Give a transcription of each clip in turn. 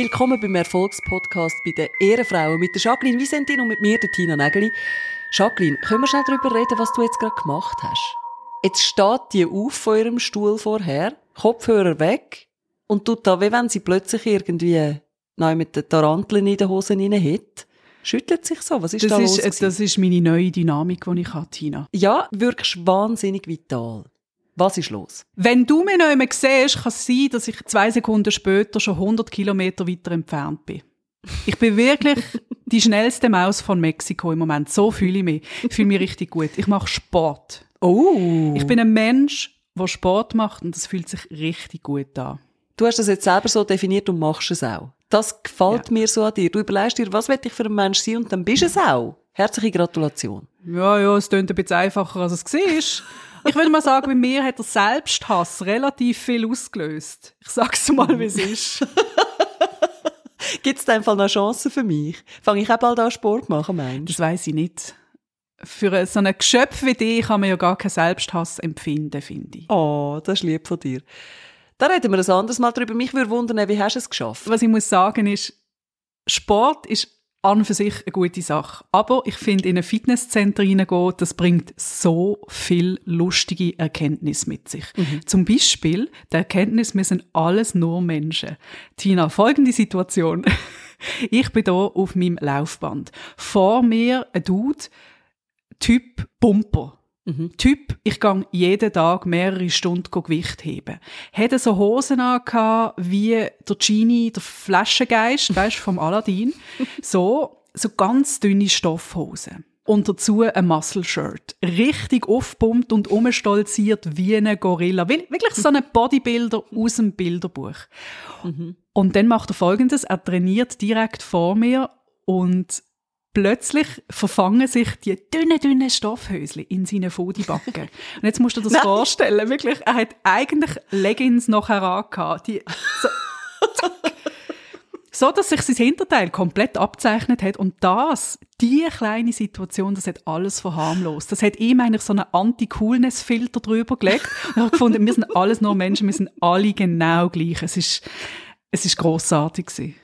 Willkommen beim Erfolgspodcast bei den Ehrenfrauen mit der Jacqueline Visentin und mit mir, der Tina Nägeli. Jacqueline, können wir schnell darüber reden, was du jetzt gerade gemacht hast? Jetzt steht die auf von ihrem Stuhl vorher, Kopfhörer weg und tut da, wie wenn sie plötzlich irgendwie neu mit den Taranteln in den Hosen rein hat. Schüttelt sich so? Was ist das da ist, los? äh, gewesen? Das ist meine neue Dynamik, die ich habe, Tina. Ja, wirkst wahnsinnig vital. Was ist los? Wenn du mich noch einmal siehst, kann es sein, dass ich zwei Sekunden später schon 100 Kilometer weiter entfernt bin. Ich bin wirklich die schnellste Maus von Mexiko im Moment. So fühle ich mich. Ich fühle mich richtig gut. Ich mache Sport. Oh! Ich bin ein Mensch, der Sport macht und das fühlt sich richtig gut an. Du hast das jetzt selber so definiert und machst es auch. Das gefällt Ja. mir so an dir. Du überlegst dir, was will ich für ein Mensch sein und dann bist du es auch. Herzliche Gratulation. Ja, ja, es klingt ein bisschen einfacher, als es war. Ich würde mal sagen, bei mir hat der Selbsthass relativ viel ausgelöst. Ich sag's mal, wie es ist. Gibt es einfach noch Chancen für mich? Fange ich auch bald an Sport machen, meinst Das weiß ich nicht. Für so ein Geschöpf wie dich kann man ja gar keinen Selbsthass empfinden, finde ich. Oh, das ist lieb von dir. Da reden wir ein anderes Mal drüber. Mich würde wundern, wie hast du es geschafft? Was ich muss sagen ist, Sport ist an und für sich eine gute Sache. Aber ich finde, in ein Fitnesscenter reingehen, das bringt so viel lustige Erkenntnis mit sich. Zum Beispiel die Erkenntnis, wir sind alles nur Menschen. Tina, folgende Situation. Ich bin hier auf meinem Laufband. Vor mir ein Dude, Typ Pumper. Typ, ich gang jeden Tag mehrere Stunden Gewicht heben. Hätte so Hosen an wie der Genie, der Flaschengeist, weißt vom Aladdin. So, so ganz dünne Stoffhosen. Und dazu ein Muscle-Shirt. Richtig aufpumpt und umstolziert wie ein Gorilla. Will- Wirklich so ein Bodybuilder aus dem Bilderbuch. Und dann macht er folgendes, er trainiert direkt vor mir und plötzlich verfangen sich die dünnen, dünnen Stoffhösli in seine Fodibacken. Und jetzt musst du dir das Nein. vorstellen, wirklich, er hat eigentlich Leggings nachher angehabt, die so, so, dass sich sein Hinterteil komplett abzeichnet hat und das, die kleine Situation, das hat alles verharmlost. Das hat ihm eigentlich so einen Anti-Coolness-Filter drüber gelegt und er hat gefunden, wir sind alles nur Menschen, wir sind alle genau gleich. Es ist, es ist grossartig gewesen.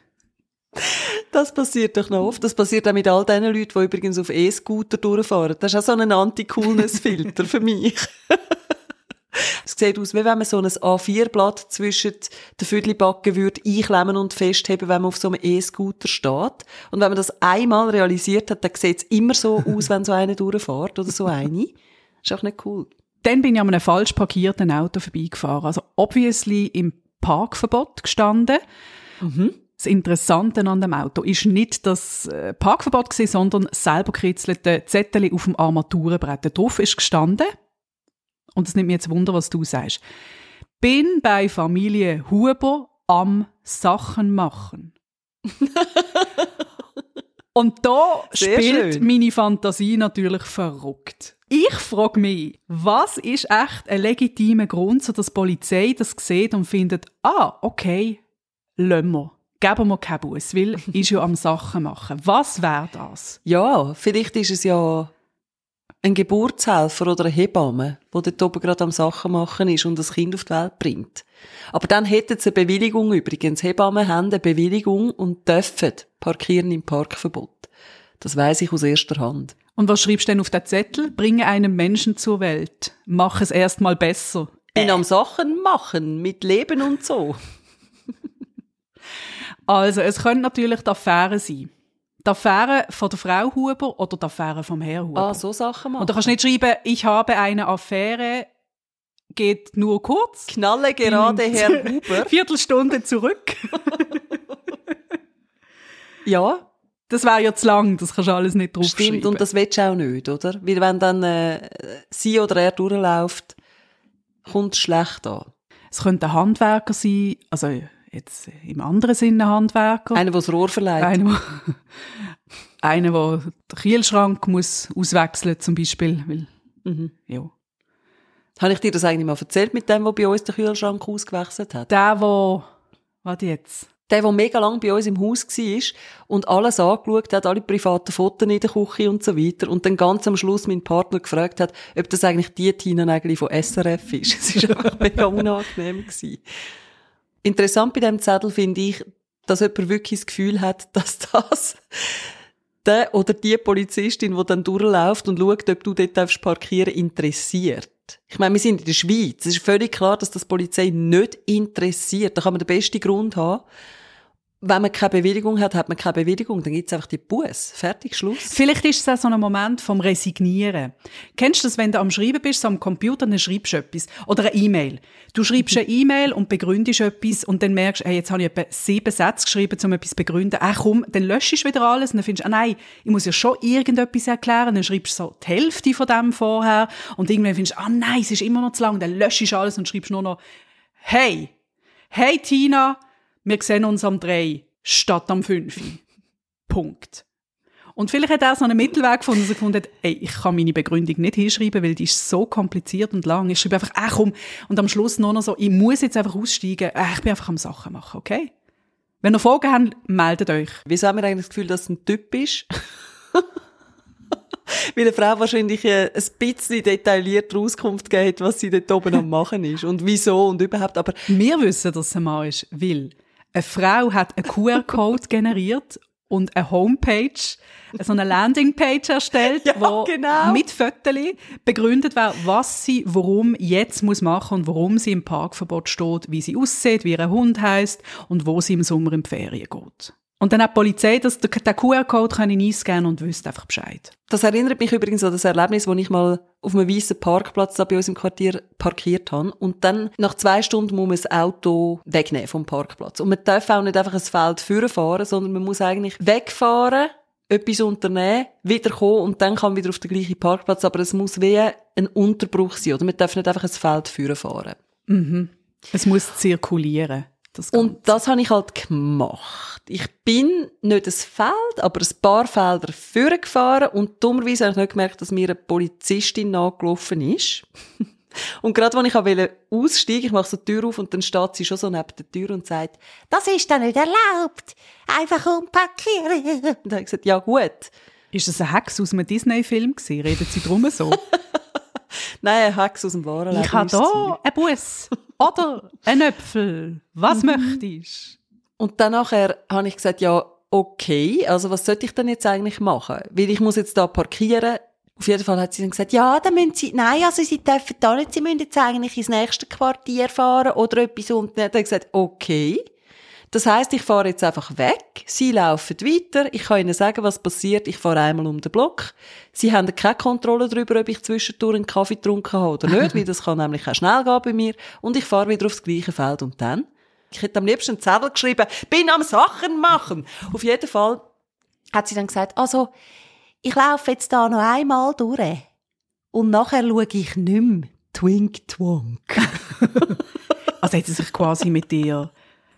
Das passiert doch noch oft. Das passiert auch mit all den Leuten, die übrigens auf E-Scooter durchfahren. Das ist auch so ein Anti-Coolness-Filter für mich. Es sieht aus, wie wenn man so ein A4-Blatt zwischen den Viertelbacken würde einklemmen und festheben, wenn man auf so einem E-Scooter steht. Und wenn man das einmal realisiert hat, dann sieht es immer so aus, wenn so einer durchfährt oder so eine. ist auch nicht cool. Dann bin ich an einem falsch parkierten Auto vorbeigefahren. Also obviously im Parkverbot gestanden. Das Interessante an dem Auto ist nicht das äh, Parkverbot gewesen, sondern selber gekritzelte Zettel auf dem Armaturenbrett. Drauf ist gestanden, und es nimmt mir jetzt Wunder, was du sagst, bin bei Familie Huber am Sachen machen. Und da Sehr spielt schön. meine Fantasie natürlich verrückt. Ich frage mich, was ist echt ein legitimer Grund, so dass die Polizei das sieht und findet, ah, okay, lassen wir. Geben wir keinen Bus, weil ist ja am Sachen machen. Was wäre das? Ja, vielleicht ist es ja ein Geburtshelfer oder eine Hebamme, der dort oben gerade am Sachen machen ist und das Kind auf die Welt bringt. Aber dann hätten sie eine Bewilligung übrigens. Hebammen haben eine Bewilligung und dürfen parkieren im Parkverbot. Das weiß ich aus erster Hand. Und was schreibst du denn auf den Zettel? Bringe einen Menschen zur Welt. Mach es erstmal besser. Bin am Sachen machen, mit Leben und so. Also, es könnte natürlich die Affäre sein. Die Affäre von der Frau Huber oder die Affäre vom Herr Huber. Ah, so Sachen machen. Und da kannst du nicht schreiben, ich habe eine Affäre, geht nur kurz. Knalle gerade Herr Huber. Viertelstunde zurück. Ja, Das wäre ja zu lang, das kannst du alles nicht draufschreiben. stimmt. Und das willst du auch nicht, oder? Weil wenn dann äh, sie oder er durchläuft, kommt es schlecht an. es könnte ein Handwerker sein, also jetzt im anderen Sinne Handwerker. Einer, der das Rohr verleiht. Einer, der, einer, der den Kühlschrank muss auswechseln zum Beispiel. Weil, Mhm. ja. Habe ich dir das eigentlich mal erzählt mit dem, der bei uns den Kühlschrank ausgewechselt hat? Der, der, warte jetzt, Der, der mega lang bei uns im Haus war und alles angeschaut hat, alle privaten Fotos in der Küche und so weiter und dann ganz am Schluss mein Partner gefragt hat, ob das eigentlich die Tina eigentlich von SRF ist. Es war einfach mega unangenehm. Gewesen. Interessant bei diesem Zettel finde ich, dass jemand wirklich das Gefühl hat, dass das der oder die Polizistin, die dann durchläuft und schaut, ob du dort darfst parkieren interessiert. Ich meine, wir sind in der Schweiz. Es ist völlig klar, dass das Polizei nicht interessiert. Da kann man den besten Grund haben wenn man keine Bewilligung hat, hat man keine Bewilligung, dann gibt's einfach die Bus. Fertig, Schluss. Vielleicht ist es auch so ein Moment vom Resignieren. Kennst du das, wenn du am Schreiben bist, so am Computer, dann schreibst du etwas. Oder eine E-Mail. Du schreibst eine E-Mail und begründest etwas und dann merkst du, hey, jetzt habe ich etwa sieben Sätze geschrieben, um etwas zu begründen. Ach komm, dann löschst du wieder alles und dann findest du, ah nein, ich muss ja schon irgendetwas erklären. Dann schreibst du so die Hälfte von dem vorher und irgendwann findest du, ah nein, es ist immer noch zu lang. Dann löschst du alles und schreibst nur noch, hey, hey Tina, wir sehen uns am 3 statt am 5. Punkt. Und vielleicht hat er so einen Mittelweg gefunden, dass er gefunden hat, ey, ich kann meine Begründung nicht hinschreiben, weil die ist so kompliziert und lang. Ich schreibe einfach, ach komm, und am Schluss nur noch so, ich muss jetzt einfach aussteigen, äh, ich bin einfach am Sachen machen, okay? Wenn ihr Fragen habt, meldet euch. Wieso haben wir eigentlich das Gefühl, dass es ein Typ ist? Weil eine Frau wahrscheinlich äh, ein bisschen detaillierte Auskunft gibt, was sie dort oben am machen ist und wieso und überhaupt. Aber wir wissen, dass es ein Mann ist, weil eine Frau hat einen QR-Code generiert und eine Homepage, so eine Landingpage erstellt, ja, wo genau. mit Fotos begründet wird, was sie warum jetzt muss machen und warum sie im Parkverbot steht, wie sie aussieht, wie ihr Hund heißt und wo sie im Sommer in die Ferien geht. Und dann hat die Polizei das, den QR-Code einscannen und wüsste einfach Bescheid. Das erinnert mich übrigens an das Erlebnis, wo ich mal auf einem weißen Parkplatz da bei uns im Quartier parkiert habe. Und dann, nach zwei Stunden, muss man das Auto wegnehmen vom Parkplatz. Und man darf auch nicht einfach ein Feld fahren, sondern man muss eigentlich wegfahren, etwas unternehmen, wiederkommen und dann kann man wieder auf den gleichen Parkplatz. Aber es muss wie ein Unterbruch sein, oder? Man darf nicht einfach ein Feld fahren. Mhm. Es muss zirkulieren. Das und das habe ich halt gemacht. Ich bin nicht ein Feld, aber ein paar Felder vorgefahren und dummerweise habe ich nicht gemerkt, dass mir eine Polizistin nachgelaufen ist. und gerade als ich wollte aussteigen, ich mache so die Tür auf und dann steht sie schon so neben der Tür und sagt, das ist dann nicht erlaubt. Einfach umparkieren. Und dann habe ich gesagt, ja gut. Ist das ein Hex aus einem Disney-Film gewesen? Reden Sie drum so? Nein, ein Hex aus dem wahren Leben. Ich habe hier einen Bus. Oder ein Äpfel. Was mhm. möchtest Und dann nachher habe ich gesagt, ja, okay, also was sollte ich denn jetzt eigentlich machen? Weil ich muss jetzt da parkieren. Auf jeden Fall hat sie dann gesagt, ja, dann müssen Sie, nein, also Sie dürfen da nicht, Sie müssen jetzt eigentlich ins nächste Quartier fahren oder etwas und dann hat er gesagt, okay. Das heißt, ich fahre jetzt einfach weg, sie laufen weiter, ich kann ihnen sagen, was passiert, ich fahre einmal um den Block. Sie haben keine Kontrolle darüber, ob ich zwischendurch einen Kaffee getrunken habe oder nicht, weil das kann nämlich auch schnell gehen bei mir. Und ich fahre wieder aufs gleiche Feld und dann? Ich hätte am liebsten einen Zettel geschrieben, bin am Sachen machen. Auf jeden Fall hat sie dann gesagt, also, ich laufe jetzt da noch einmal durch und nachher schaue ich nicht mehr. Twink Twonk. also hat sie sich quasi mit dir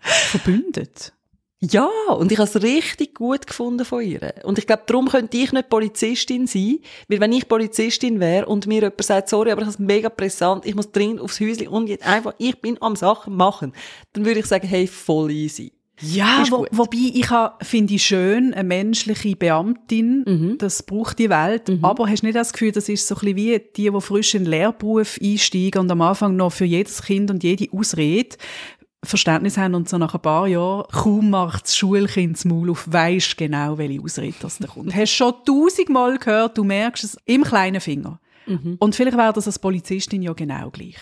verbündet. Ja, und ich habe es richtig gut gefunden von ihr. Und ich glaube, darum könnte ich nicht Polizistin sein, weil wenn ich Polizistin wäre und mir jemand sagt, sorry, aber ich habe mega pressant, ich muss dringend aufs Häuschen und jetzt einfach, ich bin am Sachen machen, dann würde ich sagen, hey, voll easy. Ja, wo, wobei ich finde ich schön, eine menschliche Beamtin, mhm. das braucht die Welt, mhm. aber hast nicht das Gefühl, das ist so ein bisschen wie die, die frisch in den Lehrberuf einsteigen und am Anfang noch für jedes Kind und jede Ausrede Verständnis haben und so nach ein paar Jahren kaum macht das Schulkind das Maul auf, weisst genau, welche Ausrede das da kommt. Hast schon tausendmal gehört, du merkst es im kleinen Finger. Mhm. Und vielleicht wäre das als Polizistin ja genau gleich.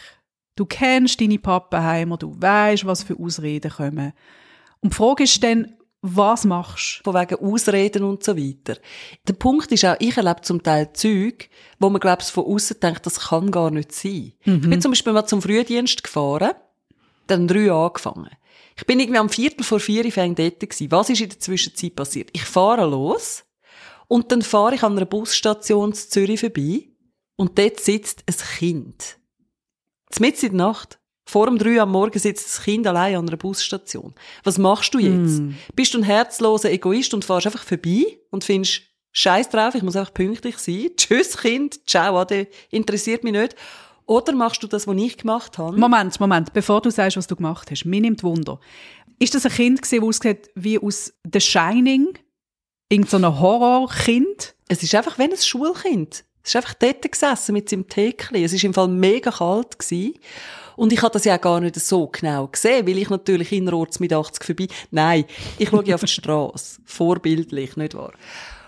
Du kennst deine Pappenheimer, du weißt, was für Ausreden kommen. Und die Frage ist dann, was machst du? Von wegen Ausreden und so weiter. Der Punkt ist auch, ich erlebe zum Teil Zeug, wo man, glaube ich, von außen denkt, das kann gar nicht sein. Mhm. Ich bin zum Beispiel mal zum Frühdienst gefahren dann drei angefangen. Ich bin irgendwie am Viertel vor vier fängt dort gewesen. Was ist in der Zwischenzeit passiert? Ich fahre los und dann fahre ich an einer Busstation in Zürich vorbei und dort sitzt ein Kind. Mitten in der Nacht. Vor dem drei am Morgen sitzt das Kind allein an einer Busstation. Was machst du jetzt? Mm. Bist du ein herzloser Egoist und fahrst einfach vorbei und findest, Scheiß drauf, ich muss einfach pünktlich sein. Tschüss, Kind. Ciao, ade. Interessiert mich nicht. Oder machst du das, was ich gemacht habe? Moment, Moment, bevor du sagst, was du gemacht hast. Mir nimmt Wunder. Ist das ein Kind gewesen, das aussieht wie aus The Shining? Irgend so ein Horrorkind? Es ist einfach wie ein Schulkind. Es ist einfach dort gesessen mit seinem Täckchen. Es ist im Fall mega kalt gewesen. Und ich habe das ja gar nicht so genau gesehen, weil ich natürlich innerorts mit 80 vorbei. Nein, ich schaue auf die Straße. Vorbildlich, nicht wahr?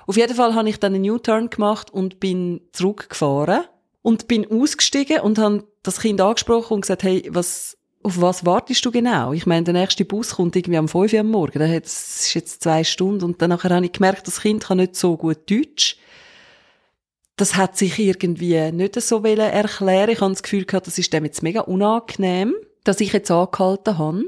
Auf jeden Fall habe ich dann einen U-Turn gemacht und bin zurückgefahren und bin ausgestiegen und habe das Kind angesprochen und gesagt, hey, was, auf was wartest du genau? Ich meine, der nächste Bus kommt irgendwie um 5 Uhr am Morgen. Das ist jetzt zwei Stunden. Und dann habe ich gemerkt, das Kind kann nicht so gut Deutsch. Das hat sich irgendwie nicht so erklären Ich habe das Gefühl gehabt, das ist dem jetzt mega unangenehm, dass ich jetzt angehalten habe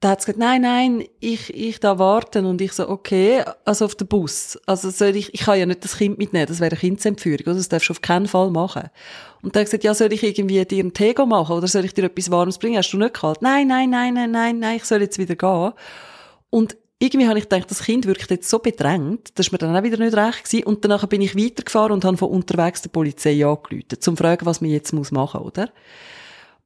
da hat gesagt, nein, nein, ich, ich da warten. Und ich so, okay, also auf den Bus. Also soll ich, ich kann ja nicht das Kind mitnehmen, das wäre eine Kindsentführung, oder? Das darfst du auf keinen Fall machen. Und dann hat gesagt, ja, soll ich irgendwie dir einen Tee machen oder soll ich dir etwas Warmes bringen? Hast du nicht kalt? Nein, nein, nein, nein, nein, nein, ich soll jetzt wieder gehen. Und irgendwie habe ich gedacht, das Kind wirkt jetzt so bedrängt, dass mir dann auch wieder nicht recht gewesen. Und danach bin ich weitergefahren und habe von unterwegs der Polizei angerufen, zum fragen, was man jetzt machen muss, oder?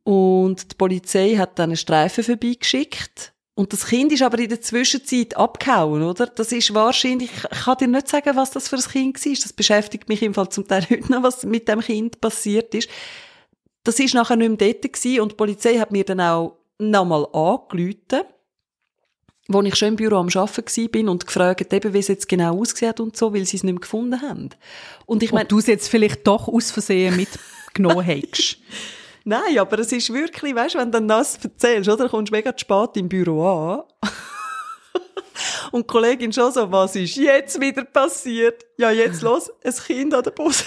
Und die Polizei hat dann einen Streifen vorbeigeschickt. Und das Kind ist aber in der Zwischenzeit abgehauen, oder? Das ist wahrscheinlich, ich kann dir nicht sagen, was das für ein Kind war. Das beschäftigt mich im Fall zum Teil heute noch, was mit dem Kind passiert ist. Das ist nachher nicht mehr dort gewesen und die Polizei hat mir dann auch nochmal angerufen, wo ich schon im Büro am Arbeiten bin und gefragt, eben, wie es jetzt genau aussieht und so, weil sie es nicht mehr gefunden haben. Und ich meine... du es jetzt vielleicht doch aus Versehen mitgenommen hast. Nein, aber es ist wirklich, weißt wenn du dann das erzählst, oder, kommst du mega spät im Büro an. Und die Kollegin schon so, was ist jetzt wieder passiert? Ja, jetzt los, ein Kind an der Bus.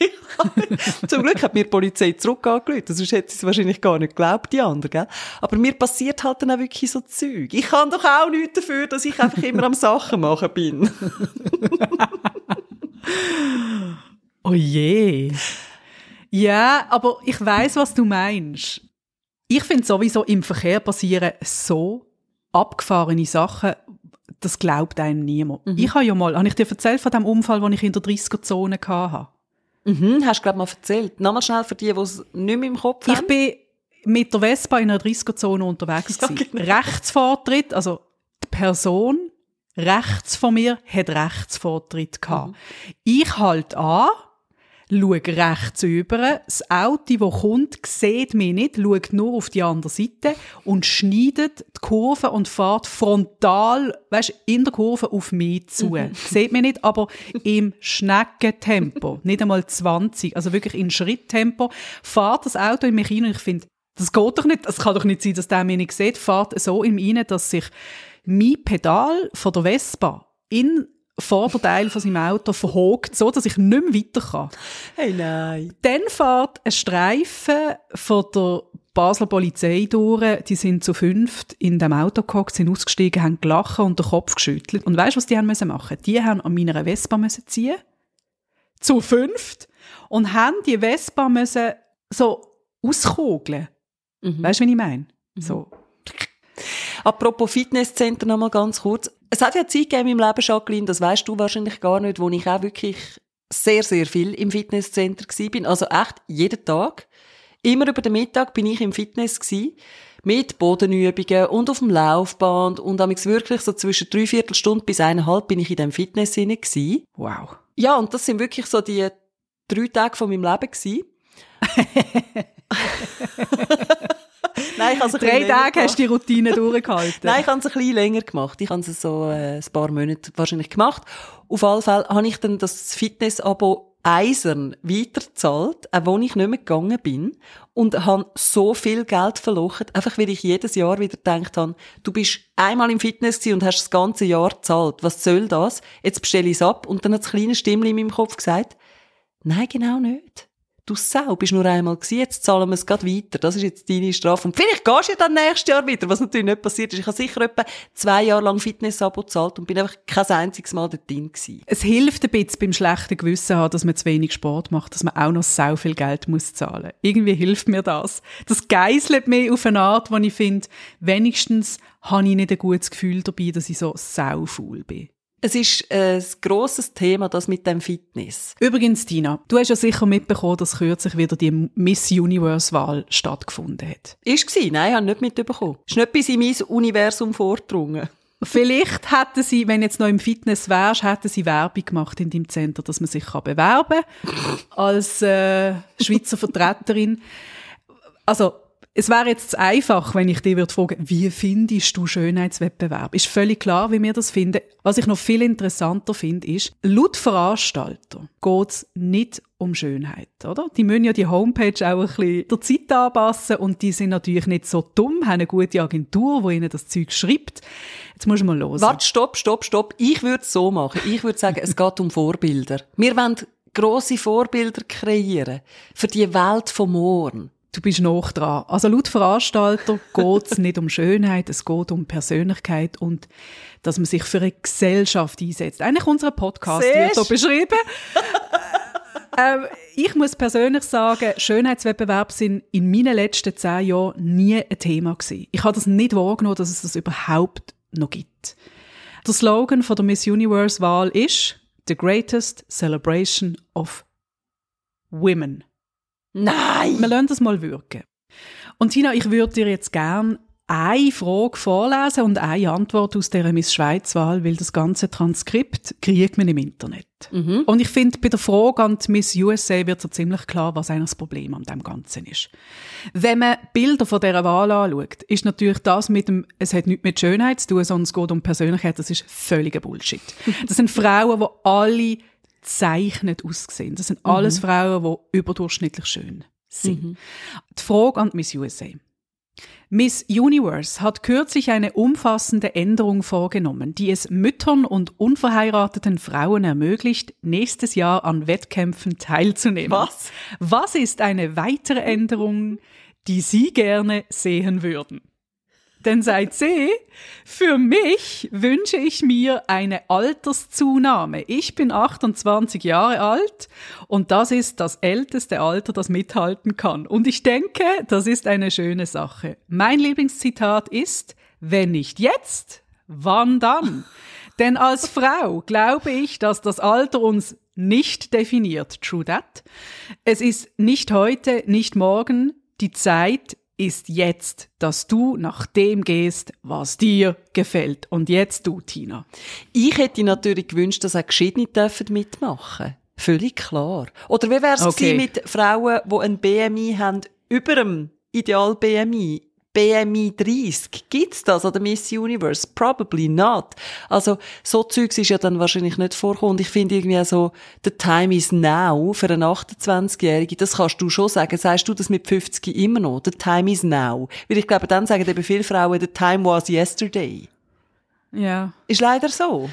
Zum Glück hat mir die Polizei zurück angerufen, sonst hätte sie es wahrscheinlich gar nicht geglaubt, die anderen, gell? Aber mir passiert halt dann auch wirklich so Zeug. Ich kann doch auch nichts dafür, dass ich einfach immer am Sachen machen bin. oh je. Ja, aber ich weiß, was du meinst. Ich finde sowieso im Verkehr passieren so abgefahrene Sachen, das glaubt einem niemand. Mhm. Ich habe ja mal, habe ich dir erzählt von dem Unfall, den ich in der 30er-Zone hatte? Mhm, hast du glaube mal erzählt. Nochmal schnell für die, die es nicht mehr im Kopf haben. Ich bin mit der Vespa in einer 30er-Zone unterwegs ja, genau. Rechtsvortritt, also die Person rechts von mir hat Rechtsvortritt gehabt. Mhm. Ich halt an, schaue rechts über. Das Auto, das kommt, sieht mich nicht, schaut nur auf die andere Seite und schneidet die Kurve und fährt frontal, weißt, in der Kurve auf mich zu. Mhm. Sieht mich nicht, aber im Schneckentempo. nicht einmal 20, also wirklich in Schritttempo, fährt das Auto in mich rein und ich finde, das geht doch nicht, es kann doch nicht sein, dass der mich nicht sieht, fährt so in mich rein, dass sich mein Pedal von der Vespa in Vorderteil von seinem Auto verhogt, so dass ich nicht mehr weiter kann. Hey, nein. Dann fährt ein Streifen von der Basler Polizei durch, die sind zu fünft in dem Auto gehockt, sind ausgestiegen, haben gelacht und den Kopf geschüttelt. Und weißt du, was die haben müssen machen? Die haben an meiner Vespa müssen ziehen. Zu fünft. Und haben die Vespa müssen so auskogeln. Mhm. Weißt du, wie ich meine? Mhm. So. Apropos Fitnesscenter noch mal ganz kurz. Es hat ja Zeit gegeben im Leben, Jacqueline, das weißt du wahrscheinlich gar nicht, wo ich auch wirklich sehr, sehr viel im Fitnesscenter bin. Also echt jeden Tag. Immer über den Mittag bin ich im Fitness gewesen, mit Bodenübungen und auf dem Laufband und damals wirklich so zwischen drei Viertelstunde bis eineinhalb bin ich in dem Fitness inne Wow. Ja, und das sind wirklich so die drei Tage von meinem Leben gewesen. Nein, ich Drei Tage hast du die Routine durchgehalten. Nein, ich habe es ein bisschen länger gemacht. Ich habe es so äh, ein paar Monate wahrscheinlich gemacht. Auf alle Fälle habe ich dann das Fitness-Abo eisern weiterzahlt, auch wo ich nicht mehr gegangen bin und habe so viel Geld verloren, einfach weil ich jedes Jahr wieder gedacht habe, du bist einmal im Fitness und hast das ganze Jahr gezahlt. Was soll das? Jetzt bestelle ich es ab. Und dann hat das kleine Stimmchen in meinem Kopf gesagt, nein, genau nicht du Sau, bist nur einmal gewesen, jetzt zahlen wir es gerade weiter. Das ist jetzt deine Strafe. Und vielleicht gehst du ja dann nächstes Jahr wieder, was natürlich nicht passiert ist. Ich habe sicher etwa zwei Jahre lang Fitness-Abo gezahlt und bin einfach kein einziges Mal dort drin gewesen. Es hilft ein bisschen beim schlechten Gewissen haben, dass man zu wenig Sport macht, dass man auch noch so viel Geld muss zahlen. Irgendwie hilft mir das. Das geißelt mich auf eine Art, wo ich finde, wenigstens habe ich nicht ein gutes Gefühl dabei, dass ich so saufaul bin. Es ist ein grosses Thema, das mit dem Fitness. Übrigens, Tina, du hast ja sicher mitbekommen, dass kürzlich wieder die Miss Universe-Wahl stattgefunden hat. Ist sie? Nein, ich habe nicht mitbekommen. Ist nicht bis in mein Universum vordrungen. Vielleicht hätten sie, wenn jetzt noch im Fitness wärst, hätten sie Werbung gemacht in dem Center, dass man sich bewerben kann als äh, Schweizer Vertreterin. Also Es wäre jetzt einfach, wenn ich dich würde fragen, wie findest du Schönheitswettbewerb? Ist völlig klar, wie wir das finden. Was ich noch viel interessanter finde, ist, laut Veranstalter geht es nicht um Schönheit, oder? Die müssen ja die Homepage auch ein bisschen der Zeit anpassen und die sind natürlich nicht so dumm, haben eine gute Agentur, die ihnen das Zeug schreibt. Jetzt muss man mal hören. Warte, stopp, stopp, stopp. Ich würde es so machen. Ich würde sagen, es geht um Vorbilder. Wir wollen grosse Vorbilder kreieren für die Welt von morgen. Du bist noch dran. Also laut Veranstalter geht es nicht um Schönheit, es geht um Persönlichkeit und dass man sich für eine Gesellschaft einsetzt. Eigentlich unser Podcast Siehst? wird hier beschrieben. ähm, ich muss persönlich sagen, Schönheitswettbewerbe sind in meinen letzten zehn Jahren nie ein Thema gewesen. Ich habe das nicht wahrgenommen, dass es das überhaupt noch gibt. Der Slogan von der Miss Universe Wahl ist The Greatest Celebration of Women. Nein! Wir lassen das mal wirken. Und Tina, ich würde dir jetzt gerne eine Frage vorlesen und eine Antwort aus dieser Miss Schweiz-Wahl, weil das ganze Transkript kriegt man im Internet. Mhm. Und ich finde, bei der Frage an die Miss USA wird so ziemlich klar, was eigentlich das Problem an dem Ganzen ist. Wenn man Bilder von dieser Wahl anschaut, ist natürlich das mit dem, es hat nichts mit Schönheit zu tun, sondern es geht um Persönlichkeit, das ist völliger Bullshit. Das sind Frauen, die alle zeichnet aussehen. Das sind alles Frauen, die überdurchschnittlich schön sind. Die Frage an Miss USA. Miss Universe hat kürzlich eine umfassende Änderung vorgenommen, die es Müttern und unverheirateten Frauen ermöglicht, nächstes Jahr an Wettkämpfen teilzunehmen. Was? Was ist eine weitere Änderung, die Sie gerne sehen würden? Denn seit Sie, für mich wünsche ich mir eine Alterszunahme. Ich bin 28 Jahre alt und das ist das älteste Alter, das mithalten kann. Und ich denke, das ist eine schöne Sache. Mein Lieblingszitat ist, wenn nicht jetzt, wann dann? Denn als Frau glaube ich, dass das Alter uns nicht definiert. True that. Es ist nicht heute, nicht morgen. Die Zeit ist jetzt, dass du nach dem gehst, was dir gefällt. Und jetzt du, Tina. Ich hätte natürlich gewünscht, dass auch Geschiedene dürfen mitmachen Völlig klar. Oder wie wäre es Okay. mit Frauen, die ein BMI haben über dem Ideal BMI? BMI 30. Gibt's das an der Miss Universe? Probably not. Also, so Zeugs ist ja dann wahrscheinlich nicht vorkommen. Und ich finde irgendwie so, the time is now für eine 28-Jährige. Das kannst du schon sagen. Sagst du das mit 50 immer noch? The time is now. Weil ich glaube, dann sagen eben viele Frauen, the time was yesterday. Ja. Ist leider so.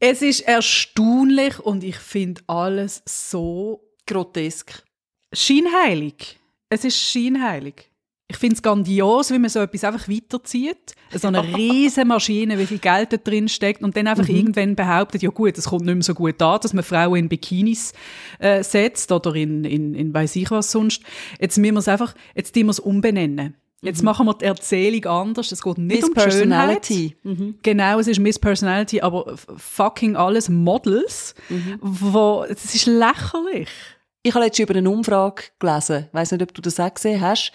Es ist erstaunlich und ich finde alles so Grotesk. scheinheilig. Es ist scheinheilig. Ich finde es grandios, wie man so etwas einfach weiterzieht. So eine riesige Maschine, wie viel Geld da drin steckt und dann einfach irgendwann behauptet, ja gut, es kommt nicht mehr so gut an, dass man Frauen in Bikinis äh, setzt oder in, in, in weiss ich was sonst. Jetzt müssen wir es einfach, jetzt tun wir es umbenennen. Jetzt machen wir die Erzählung anders. Es geht nicht Miss um die Schönheit. Personality. Mhm. Genau, es ist Miss Personality, aber fucking alles Models, wo, es ist lächerlich. Ich habe letztens über eine Umfrage gelesen. Ich weiss nicht, ob du das auch gesehen hast.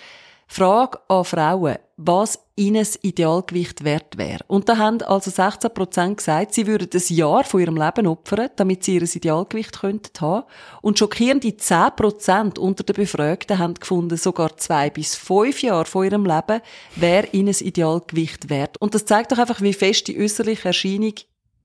Frage an Frauen, was ihnen das Idealgewicht wert wäre. Und da haben also 16% gesagt, sie würden ein Jahr von ihrem Leben opfern, damit sie ihr Idealgewicht könnten haben. Und schockierende 10% unter den Befragten haben gefunden, sogar zwei bis fünf Jahre von ihrem Leben wäre ihnen das Idealgewicht wert. Und das zeigt doch einfach, wie fest die äußerliche Erscheinung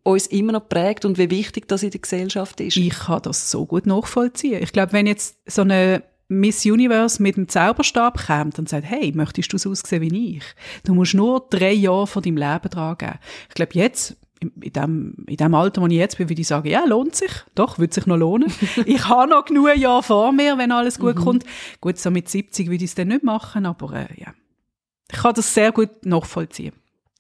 uns immer noch prägt und wie wichtig das in der Gesellschaft ist. Ich kann das so gut nachvollziehen. Ich glaube, wenn jetzt so eine Miss Universe mit dem Zauberstab kommt und sagt, hey, möchtest du so aussehen wie ich? Du musst nur drei Jahre von deinem Leben dran geben. Ich glaube, jetzt, in dem, in dem Alter, wo ich jetzt bin, würde ich sagen, ja, lohnt sich. Doch, würde sich noch lohnen. ich habe noch genug Jahre vor mir, wenn alles gut kommt. Gut, so mit 70 würde ich es dann nicht machen, aber äh, ja. Ich kann das sehr gut nachvollziehen.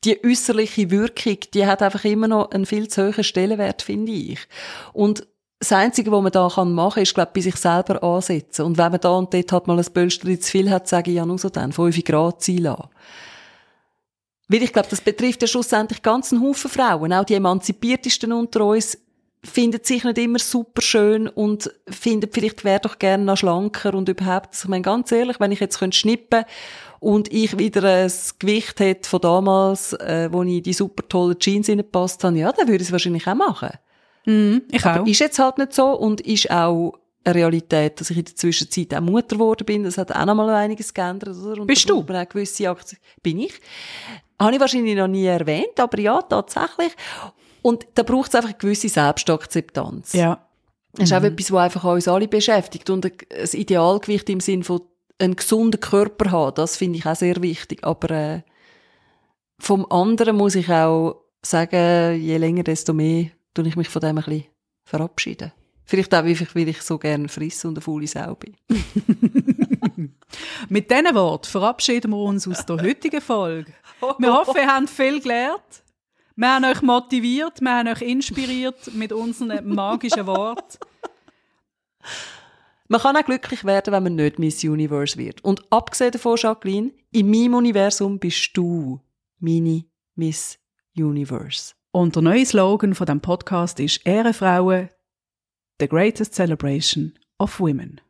die äußerliche Wirkung, die hat einfach immer noch einen viel zu hohen Stellenwert, finde ich. Und das Einzige, was man da kann machen, ist, glaube ich, bei sich selber ansetzen. Und wenn man da und dort halt mal ein Pölsterchen zu viel hat, sage ich ja nur so dann, 5 Grad ziehen lassen. Weil ich glaube, das betrifft ja schlussendlich ganz einen Haufen Frauen. Auch die emanzipiertesten unter uns finden sich nicht immer super schön und finden vielleicht, wäre doch gerne noch schlanker und überhaupt. Ich meine, ganz ehrlich, wenn ich jetzt könnte schnippen und ich wieder ein Gewicht hätte von damals, äh, wo ich die super tollen Jeans reingepasst habe, ja, dann würde ich es wahrscheinlich auch machen. Mhm, ich Aber auch. ist jetzt halt nicht so und ist auch eine Realität, dass ich in der Zwischenzeit auch Mutter geworden bin. Das hat auch noch mal einiges geändert. Oder? Und Bist du? auch gewisse Aktion. Bin ich. Habe ich wahrscheinlich noch nie erwähnt, aber ja, tatsächlich. Und da braucht es einfach eine gewisse Selbstakzeptanz. Ja. Das ist auch etwas, was einfach uns alle beschäftigt. Und ein Idealgewicht im Sinn von einen gesunden Körper haben, das finde ich auch sehr wichtig. Aber äh, vom anderen muss ich auch sagen, je länger, desto mehr tue ich mich von dem ein bisschen verabschieden. Vielleicht auch, weil ich so gerne friss und eine faule Sau bin. Mit diesen Worten verabschieden wir uns aus der heutigen Folge. Wir hoffen, ihr habt viel gelernt. Wir haben euch motiviert, wir haben euch inspiriert mit unseren magischen Worten. Man kann auch glücklich werden, wenn man nicht Miss Universe wird. Und abgesehen davon, Jacqueline, in meinem Universum bist du meine Miss Universe. Und der neue Slogan von dem Podcast ist Ehrenfrauen, the greatest celebration of women.